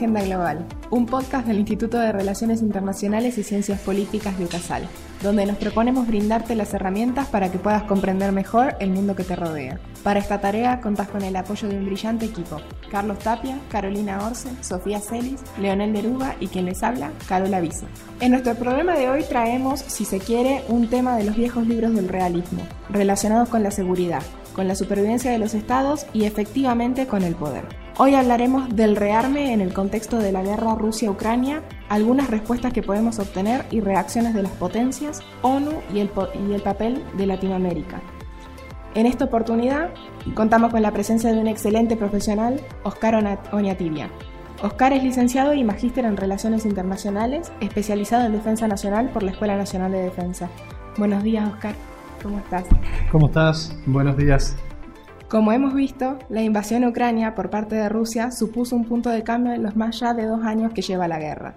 Agenda Global, un podcast del Instituto de Relaciones Internacionales y Ciencias Políticas de UCASAL, donde nos proponemos brindarte las herramientas para que puedas comprender mejor el mundo que te rodea. Para esta tarea contás con el apoyo de un brillante equipo, Carlos Tapia, Carolina Orce, Sofía Celis, Leonel Deruga y quien les habla, Carola Viso. En nuestro programa de hoy traemos, si se quiere, un tema de los viejos libros del realismo, relacionados con la seguridad, con la supervivencia de los estados y efectivamente con el poder. Hoy hablaremos del rearme en el contexto de la guerra Rusia-Ucrania, algunas respuestas que podemos obtener y reacciones de las potencias, ONU y el, papel de Latinoamérica. En esta oportunidad contamos con la presencia de un excelente profesional, Oscar Oñatibia. Oscar es licenciado y magíster en Relaciones Internacionales, especializado en Defensa Nacional por la Escuela Nacional de Defensa. Buenos días, Oscar. ¿Cómo estás? ¿Cómo estás? Buenos días. Como hemos visto, la invasión a Ucrania por parte de Rusia supuso un punto de cambio en los más ya de dos años que lleva la guerra.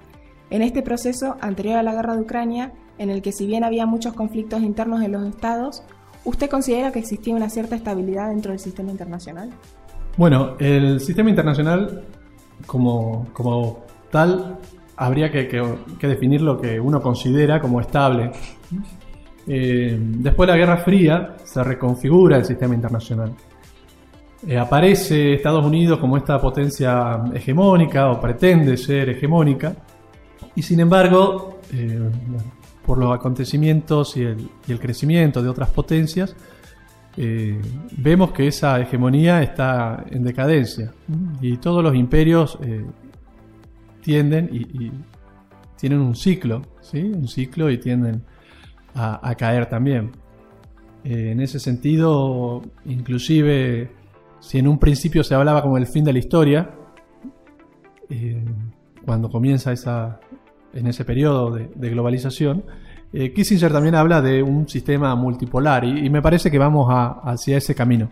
En este proceso, anterior a la guerra de Ucrania, en el que si bien había muchos conflictos internos en los estados, ¿usted considera que existía una cierta estabilidad dentro del sistema internacional? Bueno, el sistema internacional como, como tal habría que, que, definir lo que uno considera como estable. Eh, después de la Guerra Fría se reconfigura el sistema internacional. Eh, aparece Estados Unidos como esta potencia hegemónica o pretende ser hegemónica y sin embargo eh, por los acontecimientos y el, crecimiento de otras potencias eh, vemos que esa hegemonía está en decadencia y todos los imperios tienden y, tienen un ciclo, ¿sí? un ciclo y tienden a, a caer también. en ese sentido, inclusive si en un principio se hablaba como el fin de la historia, eh, cuando comienza esa, en ese periodo de, globalización, eh, Kissinger también habla de un sistema multipolar y, me parece que vamos hacia ese camino.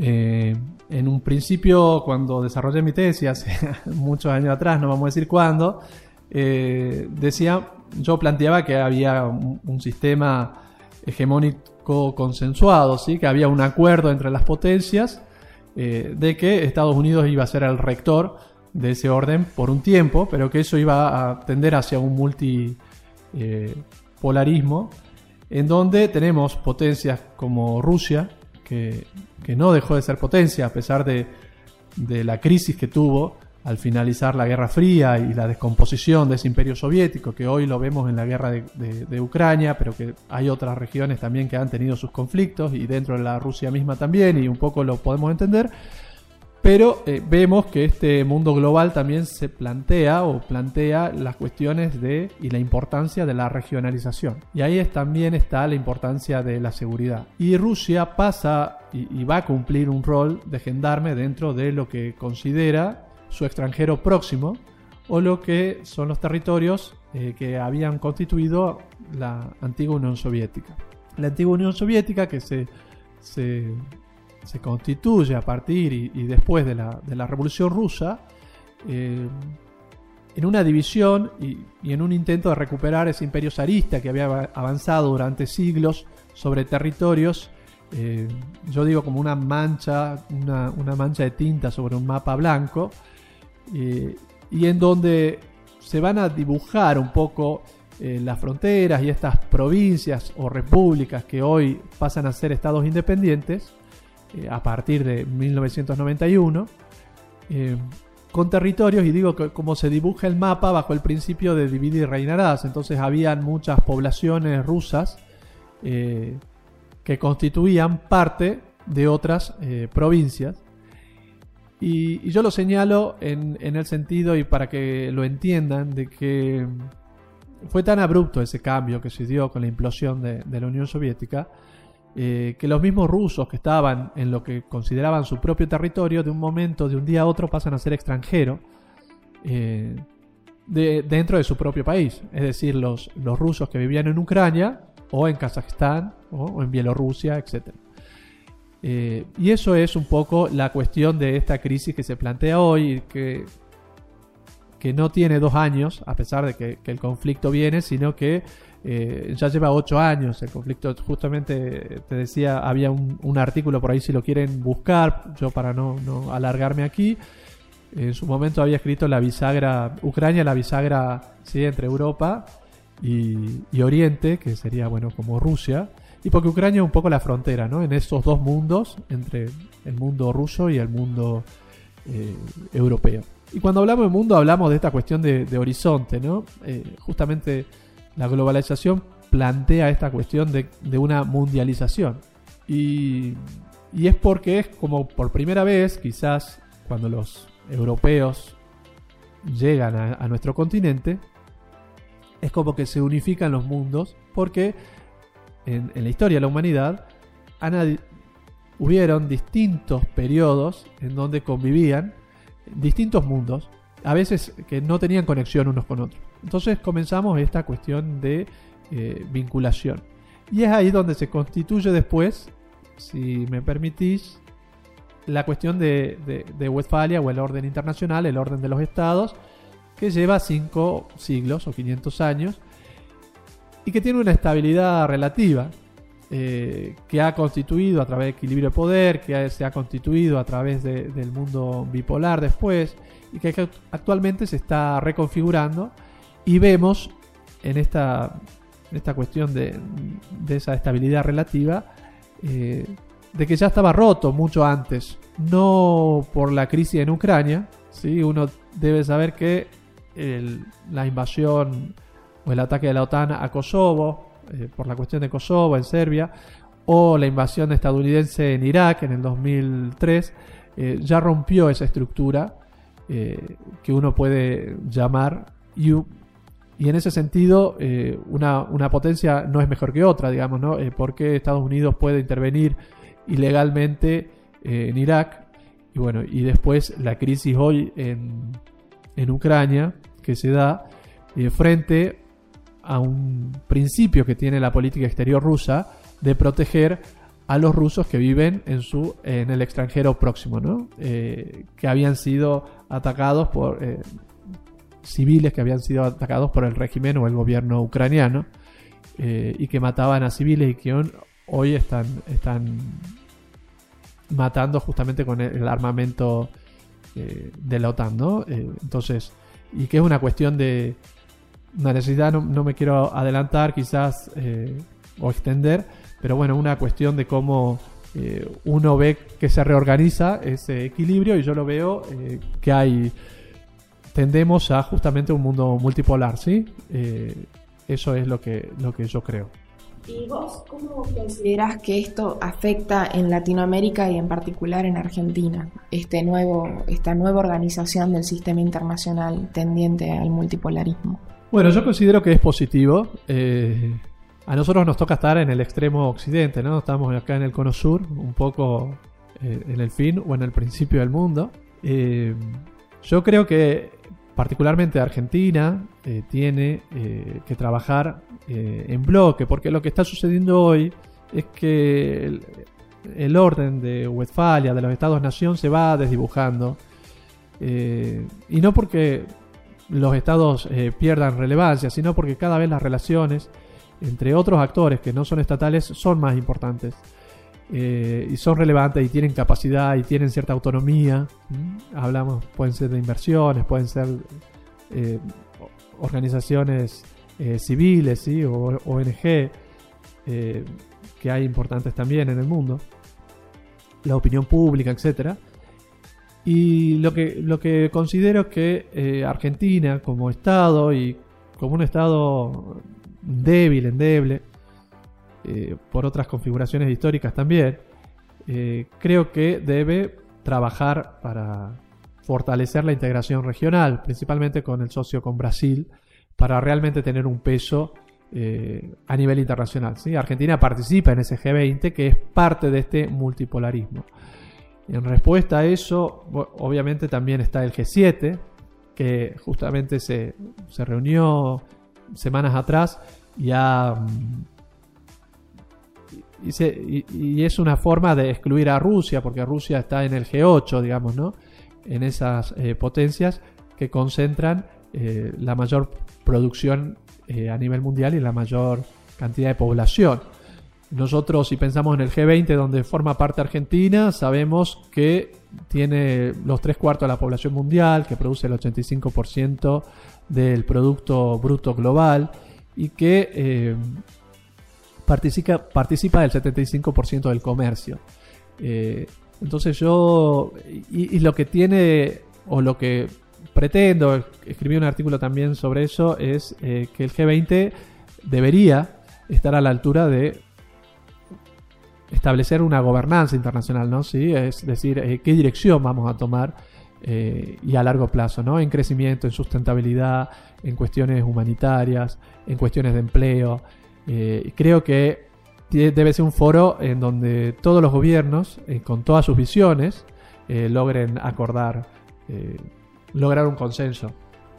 Eh, en un principio, cuando desarrollé mi tesis, hace muchos años atrás, no vamos a decir cuándo, decía, yo planteaba que había un, sistema hegemónico consensuado, ¿sí? que había un acuerdo entre las potencias eh, de que Estados Unidos iba a ser el rector de ese orden por un tiempo, pero que eso iba a tender hacia un multipolarismo, en donde tenemos potencias como Rusia, que, no dejó de ser potencia a pesar de, de la crisis que tuvo al finalizar la Guerra Fría y la descomposición de ese imperio soviético, que hoy lo vemos en la guerra de, Ucrania, pero que hay otras regiones también que han tenido sus conflictos y dentro de la Rusia misma también, y un poco lo podemos entender. Pero eh, vemos que este mundo global también se plantea o plantea las cuestiones de y la importancia de la regionalización. Y ahí también está la importancia de la seguridad. Y Rusia pasa y va a cumplir un rol de gendarme dentro de lo que considera su extranjero próximo o lo que son los territorios eh, que habían constituido la antigua Unión Soviética. La antigua Unión Soviética que se, se, constituye a partir y, después de la, de la, Revolución Rusa eh, en una división y, en un intento de recuperar ese imperio zarista que había avanzado durante siglos sobre territorios eh, yo digo como una mancha, una, una, mancha de tinta sobre un mapa blanco, eh, y en donde se van a dibujar un poco eh, las fronteras y estas provincias o repúblicas que hoy pasan a ser estados independientes eh, a partir de 1991 con territorios y digo que como se dibuja el mapa bajo el principio de dividir y reinarás entonces habían muchas poblaciones rusas que constituían parte de otras provincias y, yo lo señalo en, el sentido, y para que lo entiendan, de que fue tan abrupto ese cambio que se dio con la implosión de, la Unión Soviética, eh, que los mismos rusos que estaban en lo que consideraban su propio territorio, de un momento, de un día a otro, pasan a ser extranjeros eh, dentro de su propio país. Es decir, los, los rusos que vivían en Ucrania o en Kazajstán o, en Bielorrusia, etc. Eh, y eso es un poco la cuestión de esta crisis que se plantea hoy, que, que no tiene dos años, a pesar de que, el conflicto viene, sino que eh, ya lleva ocho años. El conflicto, justamente te decía, había un, artículo por ahí si lo quieren buscar, yo para no, no alargarme aquí. En su momento había escrito la bisagra, Ucrania, la bisagra ¿sí? entre Europa y, Oriente, que sería, bueno, como Rusia. Y porque Ucrania es un poco la frontera, ¿no? En estos dos mundos, entre el mundo ruso y el mundo eh, europeo. Y cuando hablamos de mundo, hablamos de esta cuestión de, horizonte, ¿no? Eh, justamente la globalización plantea esta cuestión de, una mundialización. Y, es porque es como por primera vez, quizás cuando los europeos llegan a nuestro continente, es como que se unifican los mundos, porque en, la historia de la humanidad hubieron distintos periodos en donde convivían distintos mundos, a veces que no tenían conexión unos con otros. Entonces comenzamos esta cuestión de eh, vinculación. Y es ahí donde se constituye después, si me permitís, la cuestión de, de Westfalia o el orden internacional, el orden de los estados, que lleva 5 siglos o 500 años y que tiene una estabilidad relativa eh, que ha constituido a través de equilibrio de poder, que se ha constituido a través del mundo bipolar después y que actualmente se está reconfigurando y vemos en esta, esta cuestión de, esa estabilidad relativa eh, de que ya estaba roto mucho antes, no por la crisis en Ucrania, ¿sí? uno debe saber que la invasión o el ataque de la OTAN a Kosovo, eh, por la cuestión de Kosovo en Serbia, o la invasión estadounidense en Irak en el 2003, eh, ya rompió esa estructura eh, que uno puede llamar y, y en ese sentido una, una, potencia no es mejor que otra, digamos, ¿no? porque Estados Unidos puede intervenir ilegalmente en Irak y bueno, y después la crisis hoy en, en Ucrania que se da frente a un principio que tiene la política exterior rusa de proteger a los rusos que viven en, su, en el extranjero próximo, ¿no? Eh, que habían sido atacados por eh, civiles que habían sido atacados por el régimen o el gobierno ucraniano y que mataban a civiles y que hoy están, están matando justamente con el, armamento de la OTAN, ¿no? entonces, y que es una cuestión de una necesidad, no, me quiero adelantar quizás eh, o extender, pero bueno, una cuestión de cómo eh, uno ve que se reorganiza ese equilibrio y yo lo veo eh, que hay, tendemos a justamente un mundo multipolar, ¿sí? eso es lo que, lo que yo creo. ¿Y vos cómo considerás que esto afecta en Latinoamérica y en particular en Argentina, este nuevo, esta nueva organización del sistema internacional tendiente al multipolarismo? Bueno, yo considero que es positivo. Eh, a nosotros nos toca estar en el extremo occidente, ¿no? Estamos acá en el cono sur, un poco eh, en el fin o en el principio del mundo. Eh, yo creo que particularmente Argentina tiene que trabajar en bloque, porque lo que está sucediendo hoy es que el, orden de Westfalia, de los estados-nación, se va desdibujando. Y no porque los estados eh, pierdan relevancia, sino porque cada vez las relaciones entre otros actores que no son estatales son más importantes. y son relevantes y tienen capacidad y tienen cierta autonomía. Hablamos, pueden ser de inversiones, pueden ser organizaciones eh, civiles ¿sí? o ONG eh, que hay importantes también en el mundo, la opinión pública, etc. Y lo que, lo que considero que eh, Argentina como Estado y como un Estado débil, endeble, por otras configuraciones históricas también, creo que debe trabajar para fortalecer la integración regional, principalmente con el socio con Brasil, para realmente tener un peso eh, a nivel internacional. Argentina participa en ese G20 que es parte de este multipolarismo. En respuesta a eso, obviamente también está el G7, que justamente se, reunió semanas atrás y ha, mm, y, es una forma de excluir a Rusia, porque Rusia está en el G8, digamos, ¿no? En esas eh, potencias que concentran eh, la mayor producción a nivel mundial y la mayor cantidad de población. Nosotros, si pensamos en el G20, donde forma parte Argentina, sabemos que tiene los tres cuartos de la población mundial, que produce el 85% del Producto Bruto Global y que eh, participa, participa del 75% del comercio. Eh, entonces yo, y, lo que tiene, o lo que pretendo, escribí un artículo también sobre eso, es eh, que el G20 debería estar a la altura de establecer una gobernanza internacional, ¿no? ¿Sí? Es decir, eh, qué dirección vamos a tomar eh, y a largo plazo, ¿no? En crecimiento, en sustentabilidad, en cuestiones humanitarias, en cuestiones de empleo. Eh, creo que debe ser un foro en donde todos los gobiernos, con todas sus visiones, logren acordar, lograr un consenso.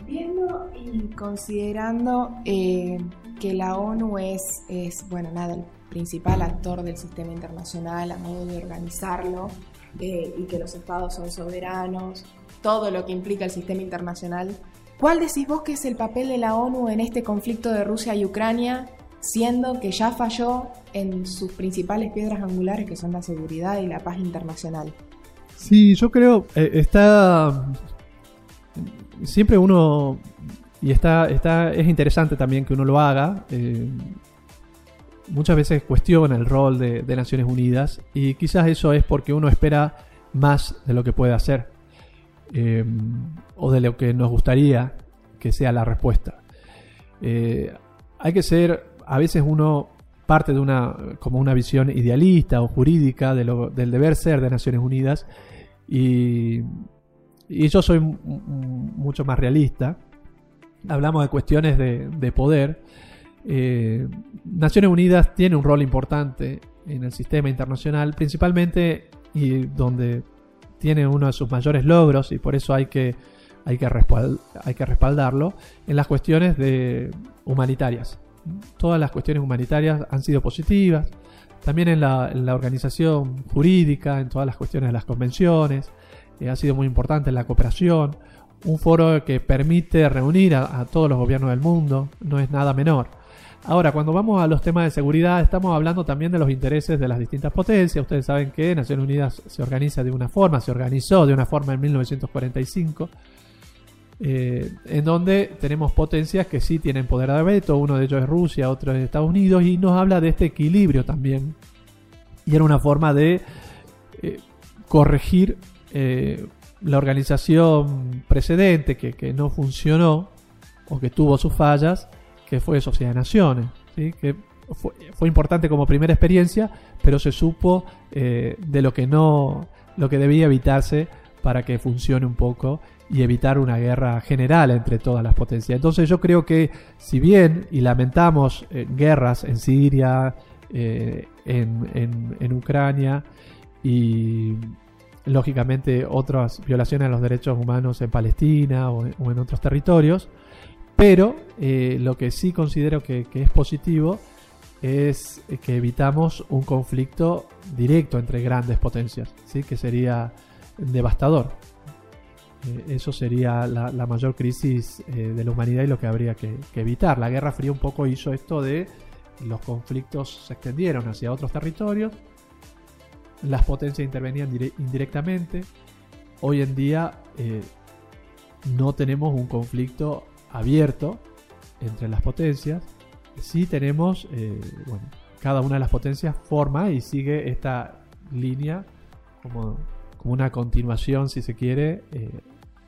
Viendo y considerando que la ONU es, es bueno, nada, principal actor del sistema internacional a modo de organizarlo eh, y que los estados son soberanos, todo lo que implica el sistema internacional. ¿Cuál decís vos que es el papel de la ONU en este conflicto de Rusia y Ucrania, siendo que ya falló en sus principales piedras angulares que son la seguridad y la paz internacional? Sí, yo creo, eh, está... Siempre uno y está, está, es interesante también que uno lo haga. Eh, muchas veces cuestiona el rol de, Naciones Unidas y quizás eso es porque uno espera más de lo que puede hacer eh, o de lo que nos gustaría que sea la respuesta. Eh, hay que ser, a veces uno parte de una, como una visión idealista o jurídica de lo, del deber ser de Naciones Unidas y, y yo soy mucho más realista. Hablamos de cuestiones de, de poder eh, Naciones Unidas tiene un rol importante en el sistema internacional, principalmente y donde tiene uno de sus mayores logros y por eso hay que, hay que, hay que respaldarlo en las cuestiones de humanitarias. Todas las cuestiones humanitarias han sido positivas, también en la, organización jurídica, en todas las cuestiones de las convenciones, eh, ha sido muy importante en la cooperación, un foro que permite reunir a todos los gobiernos del mundo, no es nada menor. Ahora, cuando vamos a los temas de seguridad, estamos hablando también de los intereses de las distintas potencias. Ustedes saben que Naciones Unidas se organiza de una forma, se organizó de una forma en 1945, eh, en donde tenemos potencias que sí tienen poder de veto, uno de ellos es Rusia, otro es Estados Unidos, y nos habla de este equilibrio también. Y era una forma de eh, corregir eh, la organización precedente que, que no funcionó o que tuvo sus fallas que fue Sociedad de Naciones, que fue, importante como primera experiencia, pero se supo eh, de lo que no, lo que debía evitarse para que funcione un poco y evitar una guerra general entre todas las potencias. Entonces yo creo que si bien y lamentamos eh, guerras en Siria, eh, en, Ucrania y lógicamente otras violaciones a los derechos humanos en Palestina o en otros territorios, pero eh, lo que sí considero que, es positivo es que evitamos un conflicto directo entre grandes potencias, ¿sí? que sería devastador. Eh, eso sería la, mayor crisis eh, de la humanidad y lo que habría que, evitar. La Guerra Fría un poco hizo esto de los conflictos se extendieron hacia otros territorios, las potencias intervenían indirectamente. Hoy en día no tenemos un conflicto abierto entre las potencias, si tenemos, eh, bueno, cada una de las potencias forma y sigue esta línea como, como una continuación, si se quiere, eh,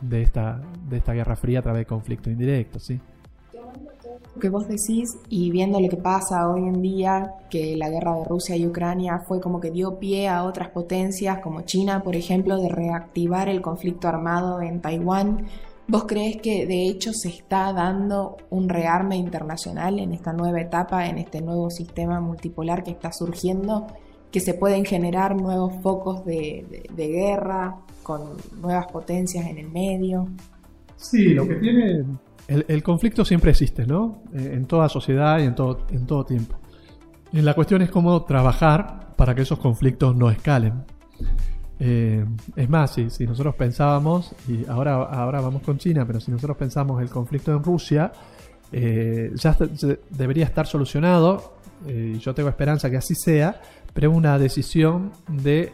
de, esta, de esta Guerra Fría a través de conflicto indirecto, ¿sí? que vos decís y viendo lo que pasa hoy en día, que la guerra de Rusia y Ucrania fue como que dio pie a otras potencias como China, por ejemplo, de reactivar el conflicto armado en Taiwán ¿Vos crees que de hecho se está dando un rearme internacional en esta nueva etapa, en este nuevo sistema multipolar que está surgiendo, que se pueden generar nuevos focos de, guerra con nuevas potencias en el medio? Sí, lo que tiene... El, conflicto siempre existe, ¿no? Eh, en toda sociedad y en todo, en todo tiempo. la cuestión es cómo trabajar para que esos conflictos no escalen. Eh, es más, si, si, nosotros pensábamos, y ahora, ahora vamos con China, pero si nosotros pensamos el conflicto en Rusia, eh, ya debería estar solucionado, y yo tengo esperanza que así sea, pero es una decisión de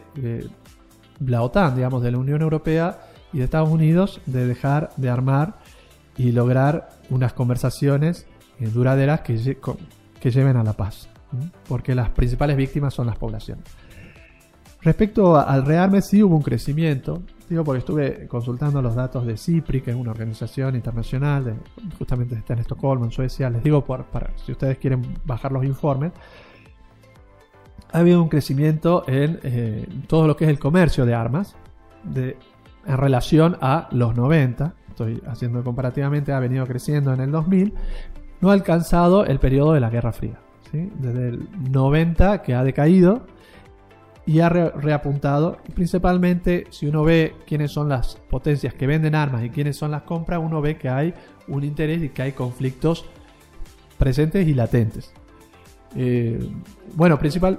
la OTAN, digamos, de la Unión Europea y de Estados Unidos de dejar de armar y lograr unas conversaciones duraderas que, que lleven a la paz, porque las principales víctimas son las poblaciones. Respecto al rearme, sí hubo un crecimiento, digo porque estuve consultando los datos de CIPRI, que es una organización internacional, de, justamente está en Estocolmo, en Suecia, les digo para, si ustedes quieren bajar los informes, ha habido un crecimiento en eh, todo lo que es el comercio de armas de, en relación a los 90. Estoy haciendo comparativamente, ha venido creciendo en el 2000. No ha alcanzado el periodo de la Guerra Fría. Desde el 90 que ha decaído y ha reapuntado. Principalmente, si uno ve quiénes son las potencias que venden armas y quiénes son las compras, uno ve que hay un interés y que hay conflictos presentes y latentes. Eh, bueno, principal.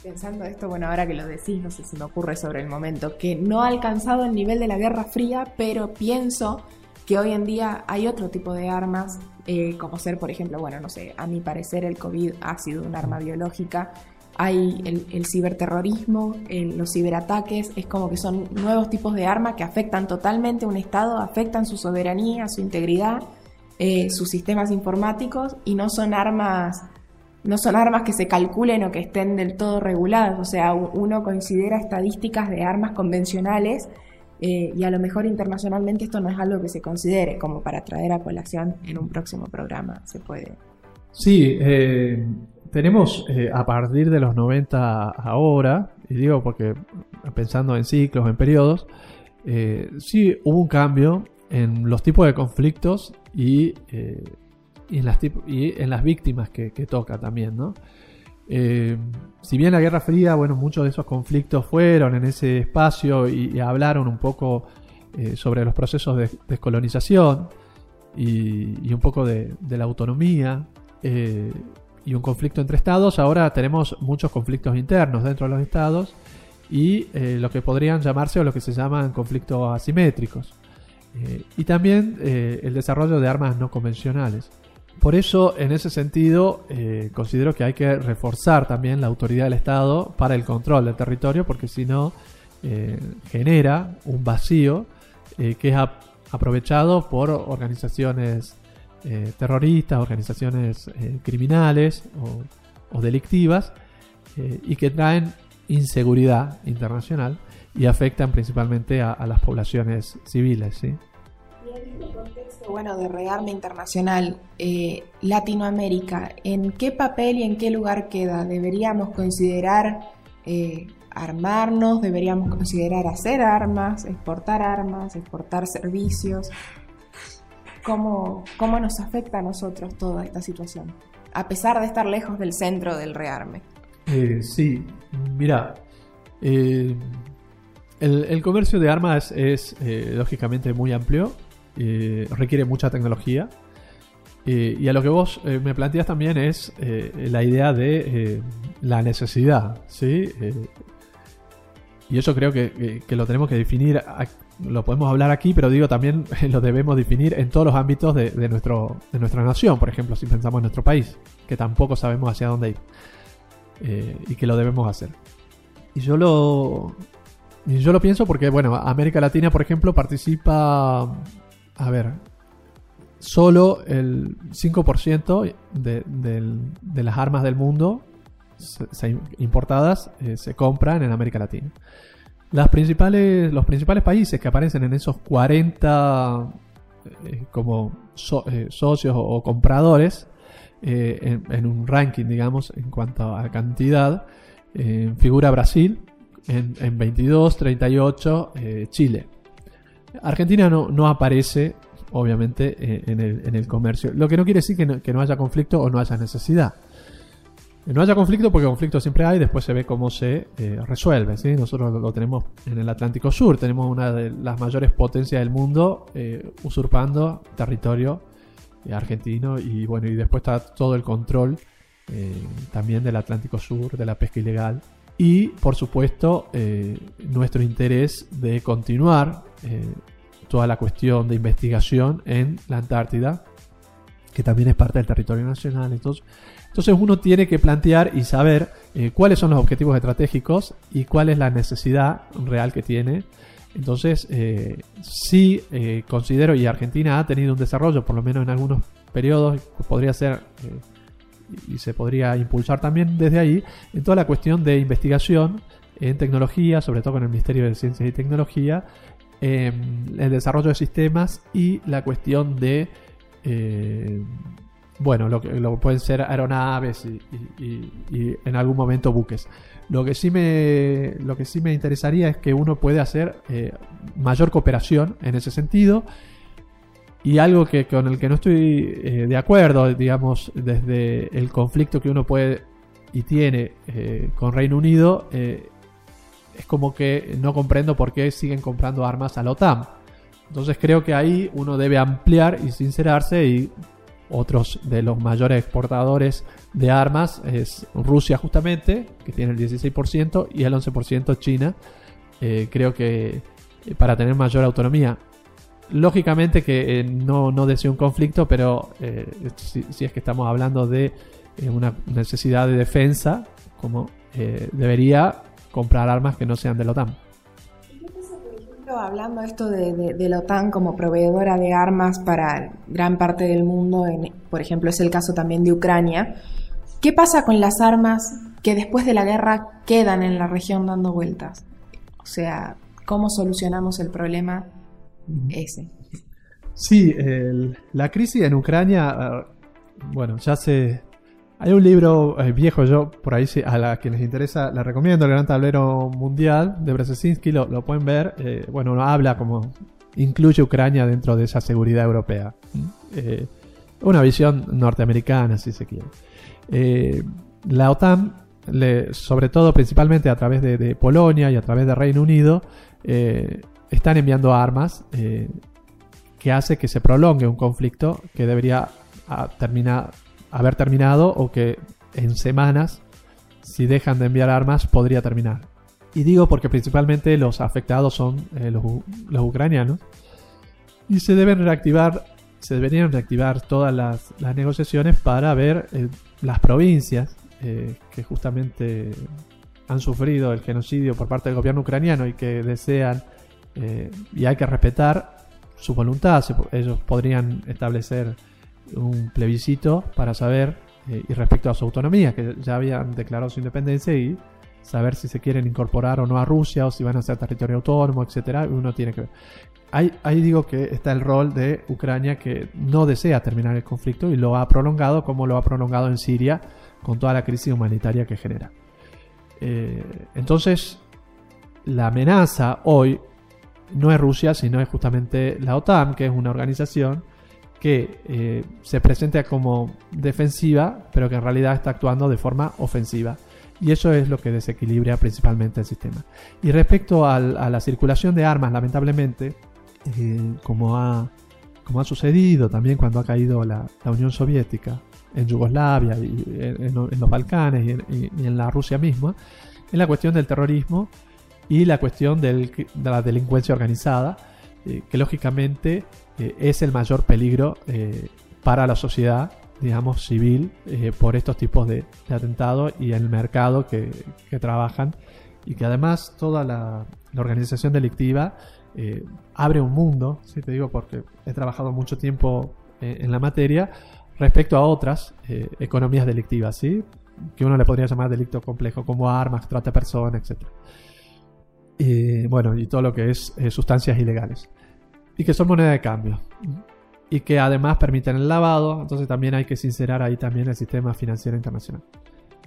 Pensando, esto, bueno, ahora que lo decís, no sé si me ocurre sobre el momento, que no ha alcanzado el nivel de la Guerra Fría, pero pienso que hoy en día hay otro tipo de armas, eh, como ser, por ejemplo, bueno, no sé, a mi parecer el COVID ha sido un arma biológica, hay el, ciberterrorismo, los ciberataques, es como que son nuevos tipos de armas que afectan totalmente a un Estado, afectan su soberanía, su integridad, eh, sus sistemas informáticos y no son armas no son armas que se calculen o que estén del todo reguladas, o sea, uno considera estadísticas de armas convencionales eh, y a lo mejor internacionalmente esto no es algo que se considere como para traer a colación en un próximo programa, se puede. Sí, eh, tenemos eh, a partir de los 90 ahora, y digo porque pensando en ciclos, en periodos, sí hubo un cambio en los tipos de conflictos y y en las, víctimas que, toca también, ¿no? Eh, si bien la Guerra Fría, bueno, muchos de esos conflictos fueron en ese espacio y, hablaron un poco eh, sobre los procesos de descolonización y, un poco de, la autonomía eh, y un conflicto entre estados, ahora tenemos muchos conflictos internos dentro de los estados y lo que podrían llamarse o lo que se llaman conflictos asimétricos. y también el desarrollo de armas no convencionales. Por eso, en ese sentido, eh, considero que hay que reforzar también la autoridad del Estado para el control del territorio, porque si no, eh, genera un vacío eh, que es aprovechado por organizaciones terroristas, organizaciones criminales o, delictivas, y que traen inseguridad internacional y afectan principalmente a, las poblaciones civiles. ¿sí? en este contexto bueno, de rearme internacional, eh, Latinoamérica, ¿en qué papel y en qué lugar queda? ¿Deberíamos considerar eh, armarnos? ¿Deberíamos considerar hacer armas, exportar armas, exportar servicios? ¿Cómo, cómo nos afecta a nosotros toda esta situación? A pesar de estar lejos del centro del rearme. Eh, sí, mira, el, el, comercio de armas es lógicamente muy amplio eh, requiere mucha tecnología. Eh, y a lo que vos eh, me planteas también es la idea de la necesidad, ¿sí? y eso creo que, lo tenemos que definir, lo podemos hablar aquí, pero digo también lo debemos definir en todos los ámbitos de, nuestro, de nuestra nación, por ejemplo, si pensamos en nuestro país, que tampoco sabemos hacia dónde ir y que lo debemos hacer. Y yo lo, y yo lo pienso porque, bueno, América Latina, por ejemplo, participa a ver, solo el 5% de, de, las armas del mundo importadas eh, se compran en América Latina. Las principales, los principales países que aparecen en esos 40 eh, como eh, socios o, compradores en, un ranking, digamos, en cuanto a cantidad, figura Brasil en, en 22, 38, Chile. Argentina no, no aparece, obviamente, eh, en el, en el, comercio. Lo que no quiere decir que no, haya conflicto o no haya necesidad. No haya conflicto porque conflicto siempre hay, después se ve cómo se eh, resuelve. ¿sí? Nosotros lo, tenemos en el Atlántico Sur, tenemos una de las mayores potencias del mundo eh, usurpando territorio argentino y bueno, y después está todo el control también del Atlántico Sur, de la pesca ilegal. Y, por supuesto, nuestro interés de continuar toda la cuestión de investigación en la Antártida, que también es parte del territorio nacional. Entonces, entonces uno tiene que plantear y saber eh, cuáles son los objetivos estratégicos y cuál es la necesidad real que tiene. Entonces, eh, sí eh, considero, y Argentina ha tenido un desarrollo, por lo menos en algunos periodos, podría ser y se podría impulsar también desde ahí, en toda la cuestión de investigación en tecnología, sobre todo con el Ministerio de Ciencias y Tecnología, el desarrollo de sistemas y la cuestión de, bueno, lo que, lo pueden ser aeronaves y, en algún momento buques. Lo que sí me, lo que sí me interesaría es que uno puede hacer eh, mayor cooperación en ese sentido. Y algo que, con el que no estoy eh, de acuerdo, digamos, desde el conflicto que uno puede y tiene con Reino Unido, es como que no comprendo por qué siguen comprando armas a la OTAN. Entonces creo que ahí uno debe ampliar y sincerarse y otros de los mayores exportadores de armas es Rusia justamente, que tiene el 16% y el 11% China. Eh, creo que eh, para tener mayor autonomía. Lógicamente que eh, no, no deseo un conflicto, pero si, si, es que estamos hablando de una necesidad de defensa, como debería comprar armas que no sean de la OTAN. Ejemplo, hablando esto de, la OTAN como proveedora de armas para gran parte del mundo, por ejemplo, es el caso también de Ucrania, ¿qué pasa con las armas que después de la guerra quedan en la región dando vueltas? O sea, ¿cómo solucionamos el problema ese? Sí, la crisis en Ucrania, ah, bueno, ya se, hay un libro eh, viejo, yo por ahí a la que les interesa, la recomiendo, El Gran Tablero Mundial de Brzezinski, lo, lo pueden ver. Eh, bueno, habla como incluye Ucrania dentro de esa seguridad europea. Eh, una visión norteamericana, si se quiere. la OTAN, sobre todo principalmente a través de, Polonia y a través de Reino Unido, están enviando armas que hace que se prolongue un conflicto que debería ah, terminar haber terminado o que en semanas, si dejan de enviar armas, podría terminar. Y digo porque principalmente los afectados son eh, los, ucranianos. Y se deben reactivar, se deberían reactivar todas las, negociaciones para ver eh, las provincias eh, que justamente han sufrido el genocidio por parte del gobierno ucraniano y que desean y hay que respetar su voluntad. ellos podrían establecer un plebiscito para saber, eh, y respecto a su autonomía, que ya habían declarado su independencia y saber si se quieren incorporar o no a Rusia o si van a ser territorio autónomo, etcétera, uno tiene que ver. Ahí, ahí, digo que está el rol de Ucrania que no desea terminar el conflicto y lo ha prolongado como lo ha prolongado en Siria con toda la crisis humanitaria que genera. Eh, entonces, la amenaza hoy no es Rusia, sino es justamente la OTAN, que es una organización que eh, se presenta como defensiva, pero que en realidad está actuando de forma ofensiva. Y eso es lo que desequilibra principalmente el sistema. Y respecto a la circulación de armas, lamentablemente, eh, como, ha, como ha sucedido también cuando ha caído la, Unión Soviética en Yugoslavia y en, los Balcanes y en, la Rusia misma, es la cuestión del terrorismo y la cuestión de la delincuencia organizada, eh, que lógicamente eh, es el mayor peligro eh, para la sociedad, digamos, civil, eh, por estos tipos de, atentados y el mercado que, trabajan. Y que además toda la, organización delictiva abre un mundo, si te digo porque he trabajado mucho tiempo en la materia, respecto a otras economías delictivas, ¿sí? que uno le podría llamar delito complejo, como armas, trata de personas, etc. bueno, y todo lo que es sustancias ilegales y que son moneda de cambio. Y que además permiten el lavado, entonces también hay que sincerar ahí también el sistema financiero internacional.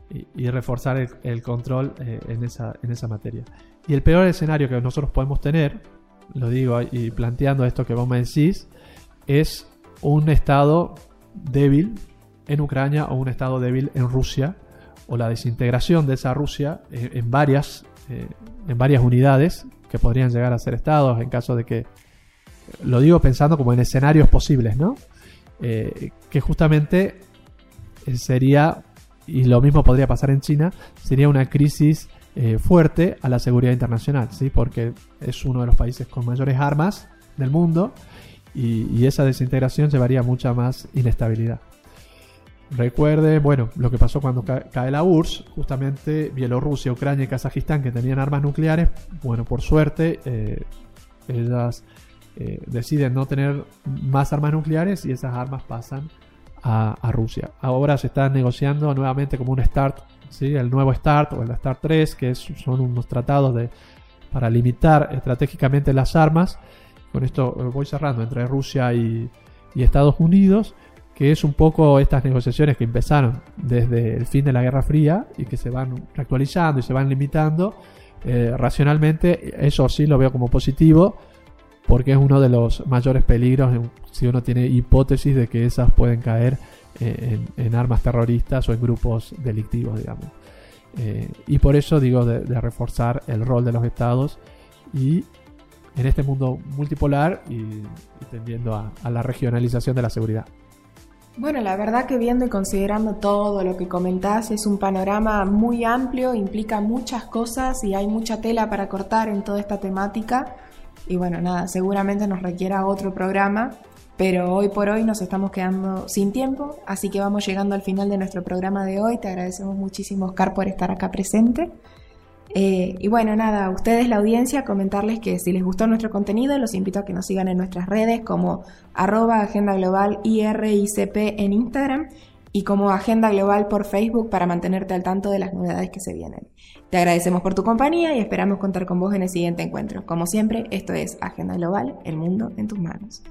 Y, reforzar el, control eh, en, esa, en esa materia. Y el peor escenario que nosotros podemos tener, lo digo y planteando esto que vos me decís, es un Estado débil en Ucrania o un Estado débil en Rusia, o la desintegración de esa Rusia en, varias, eh, en varias unidades que podrían llegar a ser estados en caso de que lo digo pensando como en escenarios posibles, ¿no? Eh, que justamente eh, sería y lo mismo podría pasar en China, sería una crisis eh, fuerte a la seguridad internacional, ¿sí? porque es uno de los países con mayores armas del mundo y, esa desintegración llevaría mucha más inestabilidad. Recuerde, bueno, lo que pasó cuando cae la URSS, justamente Bielorrusia, Ucrania y Kazajistán que tenían armas nucleares, bueno, por suerte, ellas eh, deciden no tener más armas nucleares y esas armas pasan a, Rusia. Ahora se está negociando nuevamente como un START el nuevo START o el START 3, que son unos tratados de, para limitar estratégicamente las armas. Con esto eh, voy cerrando entre Rusia y, Estados Unidos, que es un poco estas negociaciones que empezaron desde el fin de la Guerra Fría y que se van actualizando y se van limitando. Eh, racionalmente, eso sí lo veo como positivo, porque es uno de los mayores peligros si uno tiene hipótesis de que esas pueden caer en, armas terroristas o en grupos delictivos, digamos. Eh, y por eso digo de, reforzar el rol de los estados y en este mundo multipolar y, tendiendo a, la regionalización de la seguridad. Bueno, la verdad que viendo y considerando todo lo que comentás es un panorama muy amplio, implica muchas cosas y hay mucha tela para cortar en toda esta temática. Y bueno, nada, seguramente nos requiera otro programa pero hoy por hoy nos estamos quedando sin tiempo, así que vamos llegando al final de nuestro programa de hoy. Te agradecemos muchísimo, Oscar, por estar acá presente. Eh, y bueno, nada, a ustedes, la audiencia, comentarles que si les gustó nuestro contenido, los invito a que nos sigan en nuestras redes como arroba Agenda Global IRICP en Instagram y como Agenda Global por Facebook para mantenerte al tanto de las novedades que se vienen. Te agradecemos por tu compañía y esperamos contar con vos en el siguiente encuentro. Como siempre, esto es Agenda Global, el mundo en tus manos.